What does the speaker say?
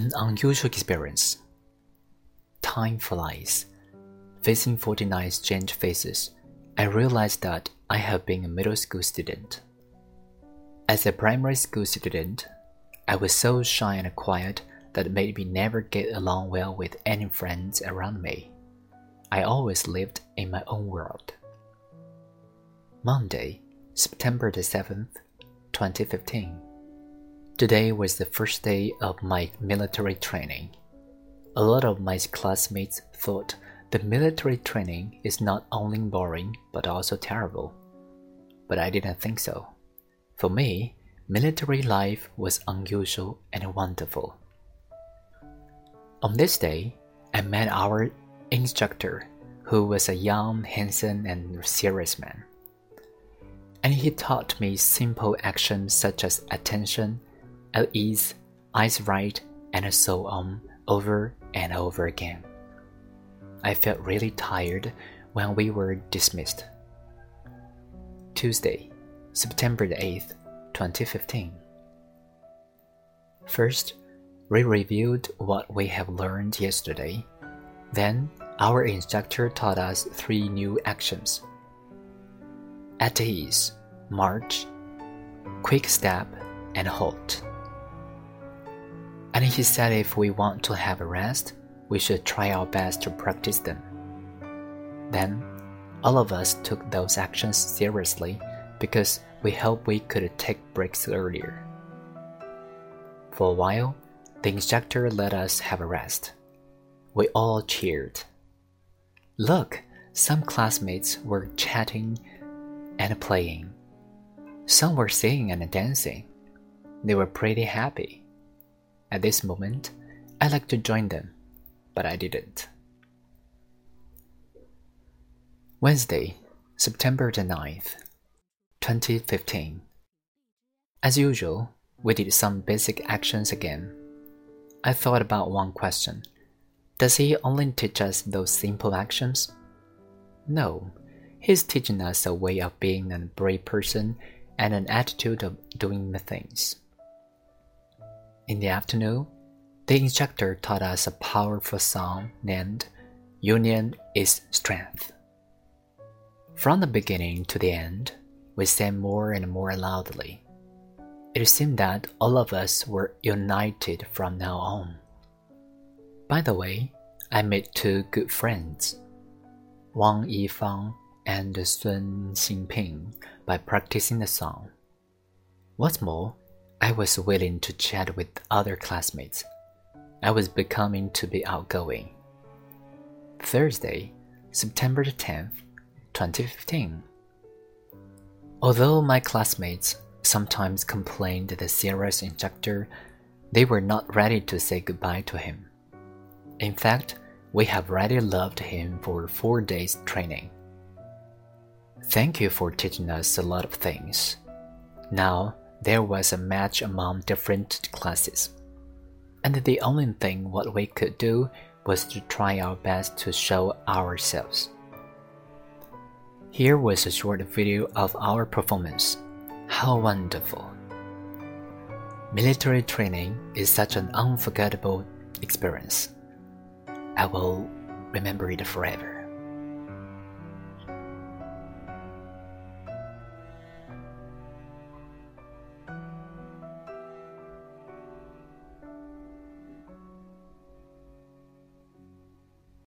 An unusual experience. Time flies. Facing 49 strange faces, I realized that I have been a middle school student. As a primary school student, I was so shy and quiet that it made me never get along well with any friends around me. I always lived in my own world. Monday, September the 7th, 2015. Today was the first day of my military training. A lot of my classmates thought the military training is not only boring but also terrible. But I didn't think so. For me, military life was unusual and wonderful. On this day, I met our instructor, who was a young, handsome, and serious man. And he taught me simple actions such as attention, at ease, eyes right, and so on um, over and over again. I felt really tired when we were dismissed. Tuesday, September the 8th, 2015. First, we reviewed what we have learned yesterday. Then, our instructor taught us three new actions at ease, march, quick step, and halt he said if we want to have a rest, we should try our best to practice them. Then, all of us took those actions seriously because we hoped we could take breaks earlier. For a while, the instructor let us have a rest. We all cheered. Look, some classmates were chatting and playing. Some were singing and dancing. They were pretty happy. At this moment, I like to join them, but I didn't. Wednesday, September the 9th, 2015. As usual, we did some basic actions again. I thought about one question Does he only teach us those simple actions? No, he's teaching us a way of being a brave person and an attitude of doing the things. In the afternoon, the instructor taught us a powerful song named Union is Strength. From the beginning to the end, we sang more and more loudly. It seemed that all of us were united from now on. By the way, I made two good friends, Wang Yifang and Sun Xingping, by practicing the song. What's more, I was willing to chat with other classmates. I was becoming to be outgoing. Thursday, September 10th, 2015. Although my classmates sometimes complained the serious instructor, they were not ready to say goodbye to him. In fact, we have already loved him for four days training. Thank you for teaching us a lot of things. Now, there was a match among different classes. And the only thing what we could do was to try our best to show ourselves. Here was a short video of our performance. How wonderful! Military training is such an unforgettable experience. I will remember it forever.